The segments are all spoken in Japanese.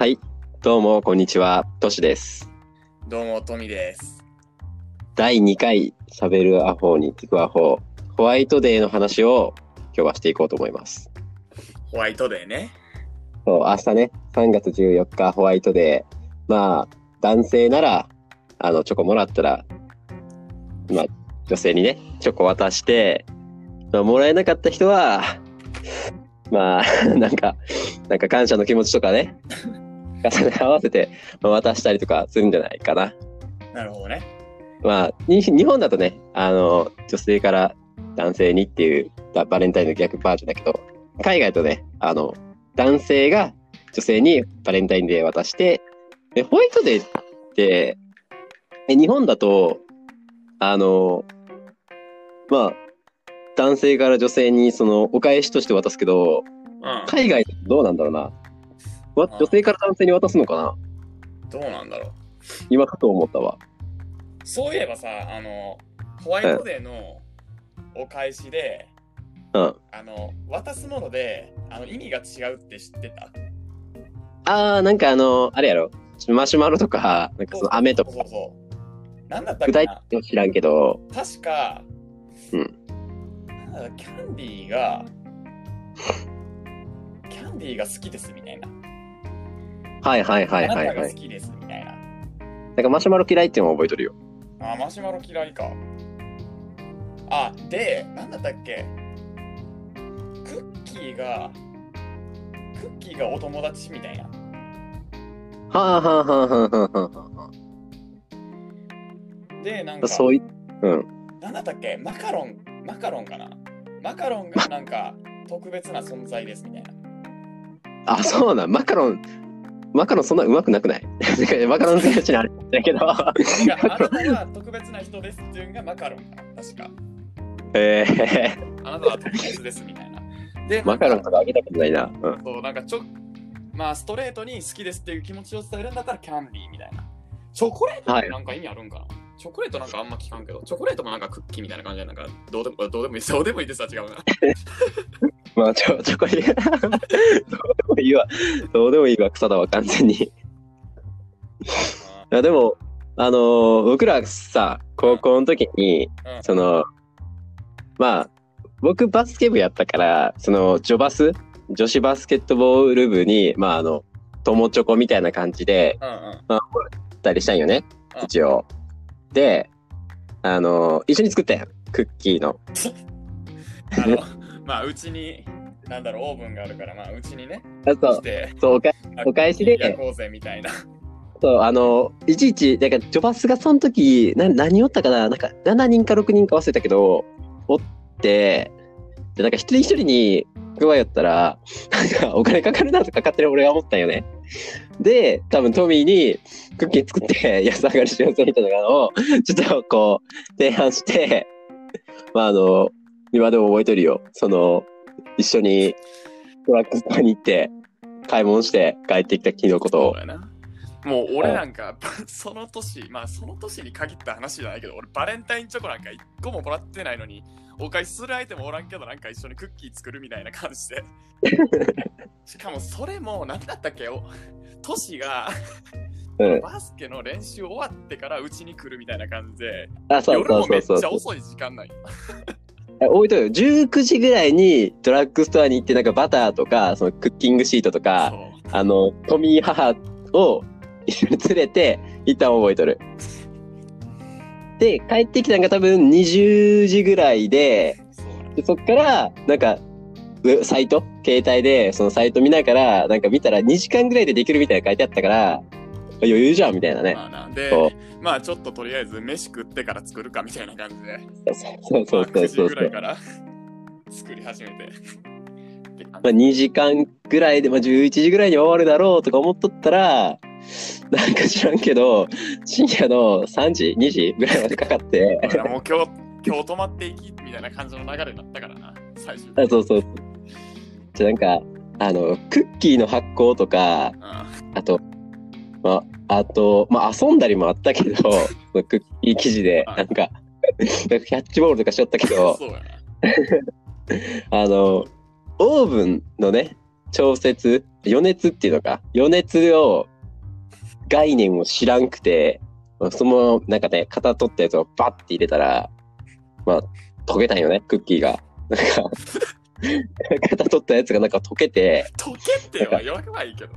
はい、どうも、こんにちは。トシです。どうも、トミです。第2回、喋るアホに聞くアホ、ホワイトデーの話を今日はしていこうと思います。ホワイトデーね。そう、明日ね、3月14日、ホワイトデー。まあ、男性なら、あの、チョコもらったら、まあ、女性にね、チョコ渡して、まあ、もらえなかった人は、まあ、なんか、なんか感謝の気持ちとかね、重ね合わせて、まあ、渡したりとかするんじゃないかな。なるほどね。まあ、に日本だとね、あの、女性から男性にっていうババレンタインの逆バージョンだけど、海外とね、あの、男性が女性にバレンタインデー渡して、でホワイトデーって、え日本だと、あの、まあ、男性から女性にそのお返しとして渡すけど、うん。海外どうなんだろうな。わ女性から男性に渡すのかな？どうなんだろう。今かと思ったわ。そういえばさ、あの、ホワイトデーのお返しで、うん。あの、渡すもので、あの、意味が違うって知ってた？あー、なんかあの、あれやろ？マシュマロとか、なんかその飴とかそうそうそう。なんだったっ具体知らんけど、確か、うんなんだキャンディーが、キャンディーが好きですみたいな。はいはいはいはいあなたがはい。好きですみたいな。なんかマシュマロ嫌いっていうのも覚えとるよ。あ、マシュマロ嫌いか。あ、で、なんだったっけ？クッキーが、クッキーがお友達みたいな。はあはあはあはあはあはあはで、なんかあ。、そうい、うん。なんだったっけ？マカロン、マカロンかな？マカロンがなんか特別な存在ですみたいな。あ、そうなん。マカロン、マカロンそんなうまくなくない？マカロン好きな人にあれだけど。あなたは特別な人ですっていうのがマカロン確か。えー、あなたは特別ですみたいな。で、マカロンとかあげたことないな。うん。そう、なんかちょ、まあストレートに好きですっていう気持ちを伝えるんだったらキャンディーみたいな。チョコレートってなんか意味あるんかな、チョコレートなんかあんま聞かんけど、チョコレートもなんかクッキーみたいな感じで、なんかどうでもどうでもいいです。どうでもいいですは違うな。まあ、ちょ、ちょこい、どうでもいいわ。どうでもいいわ、草だわ、完全に。いや、でも、あのー僕らさ、高校の時に、うんその、まあ、僕バスケ部やったから、その、女バス女子バスケットボール部に、まあ、あの、友チョコみたいな感じで、うんうん。ったりしたんよねう、ん一応。で、あの、一緒に作ったやん、クッキーの。あの、まあうちに、なんだろう、オーブンがあるから、まあうちにね、あそう、して、そう、おかお返しで焼こうぜみたいな。そう、あの、いちいち、なんか、ジョバスがその時、な、何おったかななんか、7人か6人か忘れたけど、おって、で、なんか一人一人に配ったら、なんか、お金かかるなとか勝手に俺が思ったんよね。で、多分トミーにクッキー作って安上がりしようぜみたいなのを、ちょっとこう、提案して、まああの、今でも覚えてるよ。その、一緒にドラッグストアに行って、買い物して帰ってきた日のことを。もう俺なんか、その年、まあその年に限った話じゃないけど、俺バレンタインチョコなんか一個ももらってないのに、お返しする相手もおらんけど、なんか一緒にクッキー作るみたいな感じで。しかもそれも、なんだったっけおトシが、うん。バスケの練習終わってからうちに来るみたいな感じで、夜もめっちゃ遅い時間なんよ。え覚えてるよ。19時ぐらいにドラッグストアに行って、なんかバターとか、そのクッキングシートとか、あの、トミー母を一緒に連れて行ったの覚えとる。で、帰ってきたのが多分20時ぐらいで、でそっから、なんか、ウサイト？携帯で、そのサイト見ながら、なんか見たら2時間ぐらいでできるみたいな書いてあったから、余裕じゃんみたいなね。まあなんでそう、まあちょっととりあえず飯食ってから作るかみたいな感じで、そうそうまあ9時そうそうそう。ぐらいから作り始めて。で まあ、2時間ぐらいで、まあ、11時ぐらいに終わるだろうとか思っとったら、なんか知らんけど、深夜の3時、2時ぐらいまでかかって、もう今日、今日泊まっていきみたいな感じの流れになったからな、最終あそうそう。じゃなんか、あの、クッキーの発酵とか、あと、まあ、あと、まあ、遊んだりもあったけど、クッキー生地で、なんか、キャッチボールとかしよったけうん。ど。あの、オーブンのね、調節、余熱っていうのか、余熱を、概念を知らんくて、その、なんかね、型取ったやつをバッて入れたら、まあ、溶けたんよね、クッキーが。なんか、型取ったやつがなんか溶けて、溶けては弱くはいいけど。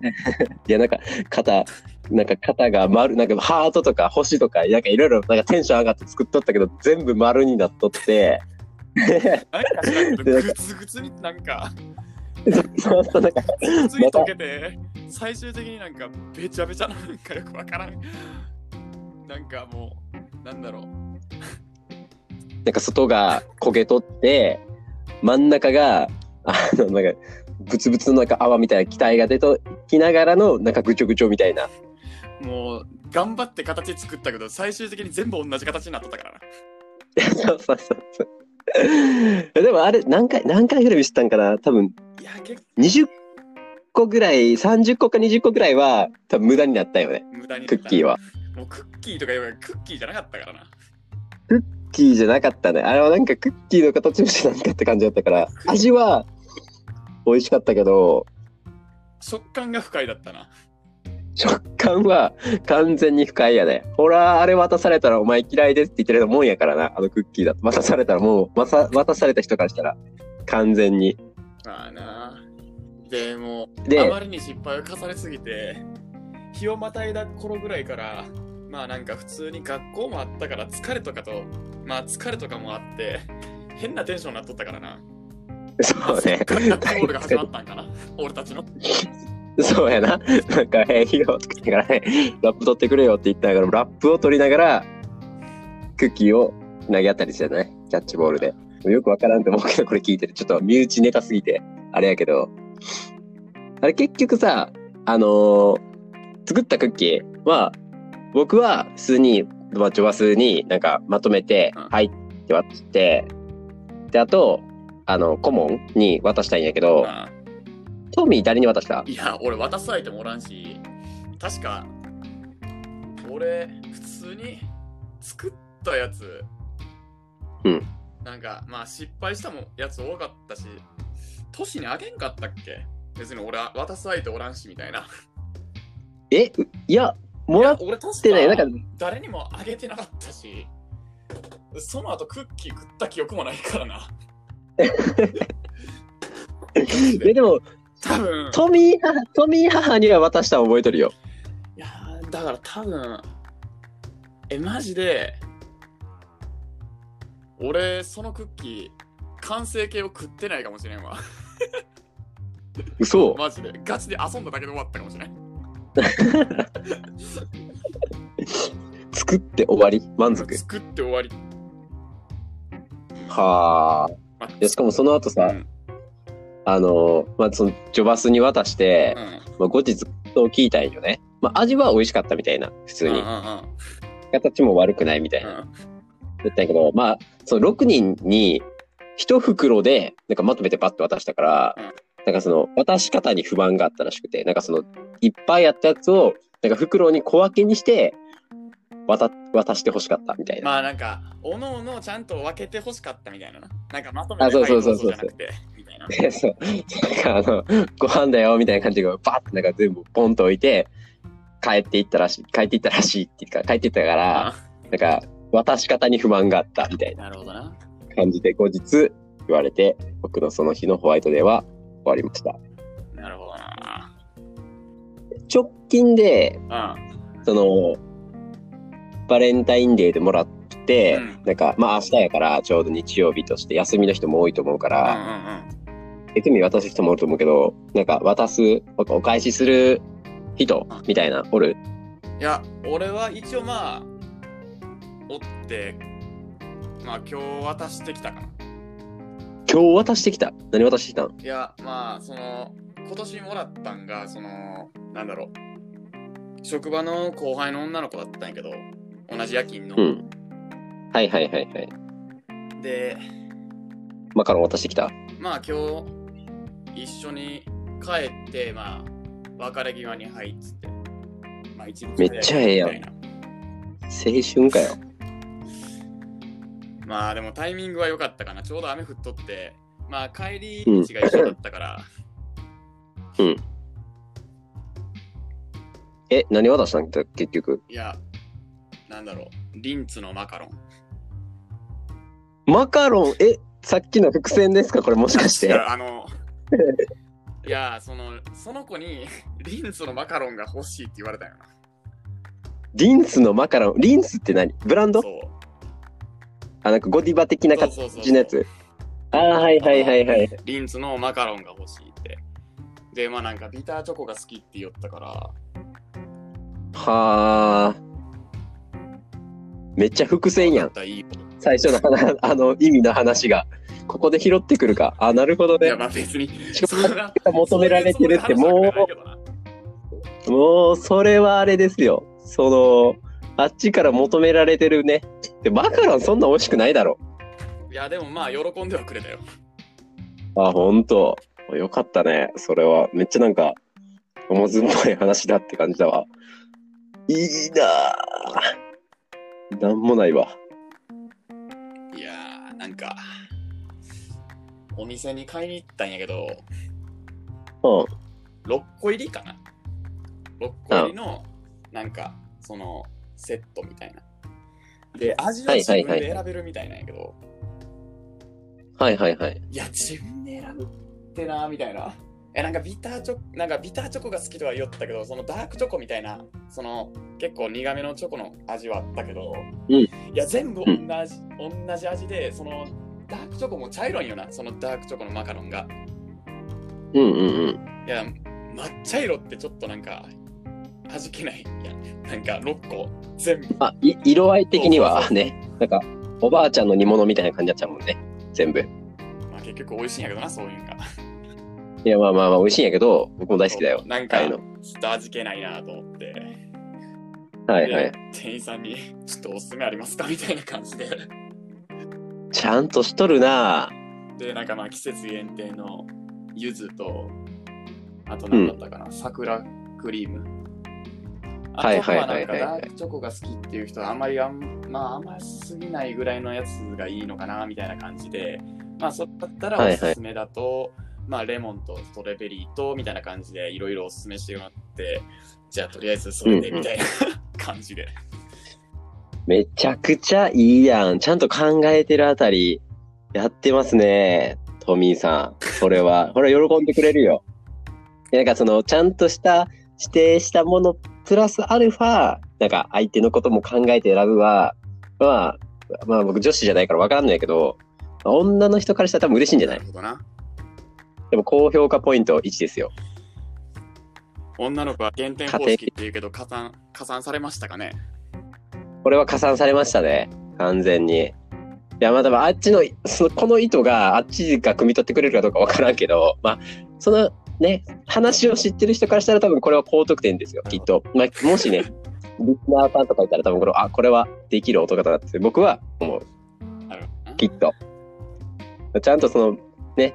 いや、なんか、型、なんか型が丸、なんかハートとか星とか、なんかいろいろなんかテンション上がって作っとったけど、全部丸になっとって、グツグツになんか、そうそう、なんか、グツに溶けて、最終的になんか、べちゃべちゃななんかよくわからん。なんかもう、なんだろう。なんか外が焦げとって、真ん中が、あの、なんか、ブツブツのなんか泡みたいな気体が出ときながらの、なんかぐちょぐちょみたいな。もう、頑張って形作ったけど、最終的に全部同じ形になっとったからな。そ うそうそうそう。でもあれ、何回、何回ぐらい見せたんかな？多分、いや、結20個ぐらい、30個か20個ぐらいは、多分無駄になったよね。構無駄に。クッキーは。。もうクッキーとか言えばクッキーじゃなかったからな。クッキーじゃなかったね。あれはなんかクッキーの形をしてなんかって感じだったから、味は美味しかったけど、食感が不快だったな。食感は完全に不快やね。ほら、あれ渡されたらお前嫌いですって言ってるもんやからな、あのクッキーだと。渡されたらもう、渡渡された人からしたら完全に。まあな。でも、であまりに失敗を重ねすぎて、日をまたいだ頃ぐらいから、まあなんか普通に学校もあったから疲れとかと、まあ疲れとかもあって、変なテンションになっとったからな。そうね。そっからキャッチボールが始まったんかな。俺たちの。そうやな。なんか、えー、いいよとか言ってからね、ラップ取ってくれよって言ったから、ラップを取りながら、クッキーを投げ合ったりしてね、キャッチボールで。よくわからんと思うけど、これ聞いてる。ちょっと身内ネタすぎて、あれやけど。あれ結局さ、あのー作ったクッキーは、僕は普通に、まあ、ジョバスになんかまとめてうん、はいって渡して、で、あと、あの、顧問に渡したいんやけど、まあトミー誰に渡した？いや、俺渡す相手もおらんし、確か、俺、普通に作ったやつ、うん。なんか、まあ失敗したもんやつ多かったし、都市にあげんかったっけ？別に俺は渡す相手おらんしみたいな。えういや、もらってない。なんかか、誰にもあげてなかったし、その後クッキー食った記憶もないからな。え、でも、多分。トミー母、トミー母には渡したの覚えとるよ。いやーだから多分えマジで俺そのクッキー完成形を食ってないかもしれんわ。嘘。マジで。ガチで遊んだだけで終わったかもしれん。作って終わり？満足。作って終わり、はあ。までしかもその後さ、うんあの、まあ、その、ジョバスに渡して、うんまあ、後日、と聞いたんよね。まあ、味は美味しかったみたいな、普通に。形も悪くないみたいな。うんだったんやけど、まあ、その6人に、一袋で、なんかまとめてパッと渡したから、うんなんかその、渡し方に不満があったらしくて、なんかその、いっぱいあったやつを、なんか袋に小分けにして、渡、渡して欲しかったみたいな。まあなんかおのおのちゃんと分けて欲しかったみたいなな。なんかまとめてあそうそうそうそう。そう。なんかあの、ご飯だよ、みたいな感じで、パッてなんか全部ポンと置いて、帰っていったらしい、帰っていったらしいっていうか、帰っていったから、あ。なんか、渡し方に不満があったみたいななるほどな。感じで後日言われて、僕のその日のホワイトデーは終わりました。なるほどな。直近で、うん。その、バレンタインデーでもらって、うんなんか、まあ明日やからちょうど日曜日として休みの人も多いと思うかうんうら、ん別に渡す人もおると思うけど、なんか渡す、お返しする人みたいな、おる？いや、俺は一応まあ、おって、まあ今日渡してきたかな。今日渡してきた？何渡してきたん？いや、まあ、その、今年もらったんが、その、なんだろう。職場の後輩の女の子だったんやけど、同じ夜勤の。うん。はいはいはいはい。で、マカロン渡してきた。まあ今日、一緒に帰って、まあ、別れ際に入っつって。まあ一日めっちゃええやん青春かよ。まあでもタイミングは良かったかな。ちょうど雨降っとって、まあ帰り道が一緒だったから、え、何渡したん？だ結局。いや、なんだろう。リンツのマカロン。マカロン、え、さっきの伏線ですか？これもしかしいて。やあの、いや、その、その子にリンツのマカロンが欲しいって言われたよな。リンスのマカロン？リンスって何？ブランド？そう。あ、なんかゴディバ的な感じのやつ？あーはいはいはいはい。リンツのマカロンが欲しいって。で、まあなんかビターチョコが好きって言ったから、はあ。めっちゃ伏線やん最初の話あの意味の話が。ここで拾ってくるか。あ、なるほどねいや、。まあ別に、求められてるってもう、もう、それはあれですよ。その、あっちから求められてるね。で、マカロンそんな美味しくないだろ。いや、でもまあ喜んではくれたよ。あ、ほんと。よかったね。それは。めっちゃなんか、思ずっぽい話だって感じだわ。いいなぁ。なんもないわ。いやー、なんか、お店に買いに行ったんやけど、うん。6個入りかな ?6 個入りの、なんか、その、セットみたいな。で、味は自分で選べるみたいなんやけど、はいはいはい。いや、自分で選ぶってな、みたいな。え、なんかビターチョコ、なんかビターチョコが好きとは言ったけど、そのダークチョコみたいな、その結構苦めのチョコの味はあったけど、うんいや、全部同じ、同じ味で、そのダークチョコも茶色いんよな、そのダークチョコのマカロンが。うんうんうん。いや、抹茶色ってちょっとなんか、味気ないやん。なんか6個、全部。あ、い色合い的にはね、なんか、おばあちゃんの煮物みたいな感じになっちゃうもんね。全部。まあ結局美味しいんやけどな、そういうんが。いや、まあまあまあ、美味しいんやけど、僕も大好きだよ。なんか、ちょ。っと味気ないなと思って。はいはいで。店員さんに、ちょっとおすすめありますか？みたいな感じで。ちゃんとしとるなで、なんかまあ季節限定の柚子と、あと何だったかな、桜クリーム。あとはいはいはなんかはいはいはいダークチョコが好きっていう人はあんまりあん、まあ甘すぎないぐらいのやつがいいのかなみたいな感じで、まあそれだったらはいはいおすすめだと、まあレモンとストロベリーとみたいな感じでいろいろおすすめしてもらって、じゃあとりあえずそれでうんうんみたいな感じで。めちゃくちゃいいやん。ちゃんと考えてるあたり、やってますね。トミーさん。それは。これ喜んでくれるよ。なんかその、ちゃんとした、指定したもの、プラスアルファ、なんか相手のことも考えて選ぶは、まあ、まあ僕女子じゃないからわかんないけど、女の人からしたら多分嬉しいんじゃなないるほどな。でも高評価ポイント1ですよ。女の子は減点方式って言うけど加算、加算されましたかね？これは加算されましたね。完全に。いや、まあ多分あっちの、その、この意図があっちが汲み取ってくれるかどうかわからんけど、まあ、そのね、話を知ってる人からしたら多分これは高得点ですよ、きっと。まあ、もしね、リスナーさんとかいたら多分これ、あ、これはできる男だなって僕は思う。きっと。ちゃんとその、ね、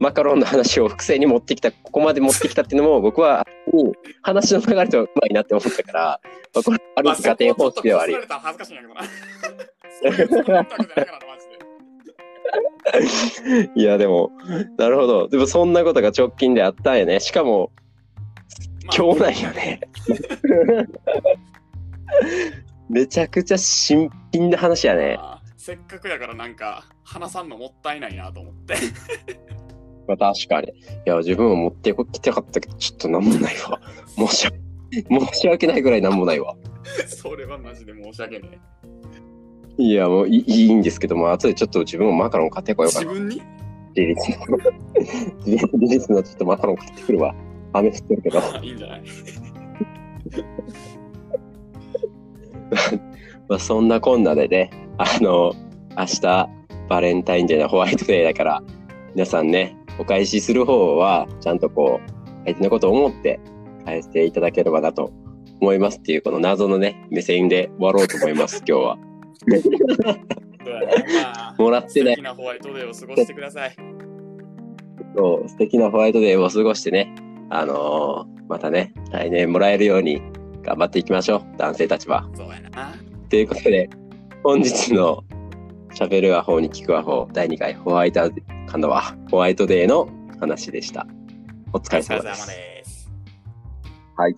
マカロンの話を複製に持ってきた、ここまで持ってきたっていうのも僕は、うん話の流れとうまいなって思ったから、まあこれあるまあ、家庭方式ではあるいんやで。いや、でも、なるほど。でも、そんなことが直近であったんやね。しかも、まあ今日なんよね。めちゃくちゃ新品な話やね。まあせっかくやからなんか、話さんのもったいないなと思って。まあ、確かに。いや、自分も持ってきたかったけど、ちょっとなんもないわ。申し訳、申し訳ないぐらいなんもないわ。それはマジで申し訳ねいや、もういい いいんですけども、後でちょっと自分もマカロン買ってこえ。ようかな。自分に？リリースの。リリースのちょっとマカロン買ってくるわ。雨降ってるけど。いいんじゃない？まあ、そんなこんなでね、あの、明日、バレンタインデーのホワイトデーだから、皆さんね、お返しする方は、ちゃんとこう、相手のことを思って返していただければなと思いますっていう、この謎のね、目線で終わろうと思います、今日は。もらってない素敵なホワイトデーを過ごしてください。そう素敵なホワイトデーを過ごしてね、あのーまたね、来年もらえるように頑張っていきましょう、男性たちは。そうやな。ということで、本日の喋るアホに聞くアホ第2回ホワイト、今度はホワイトデーの話でした。お疲れ様。です。はい。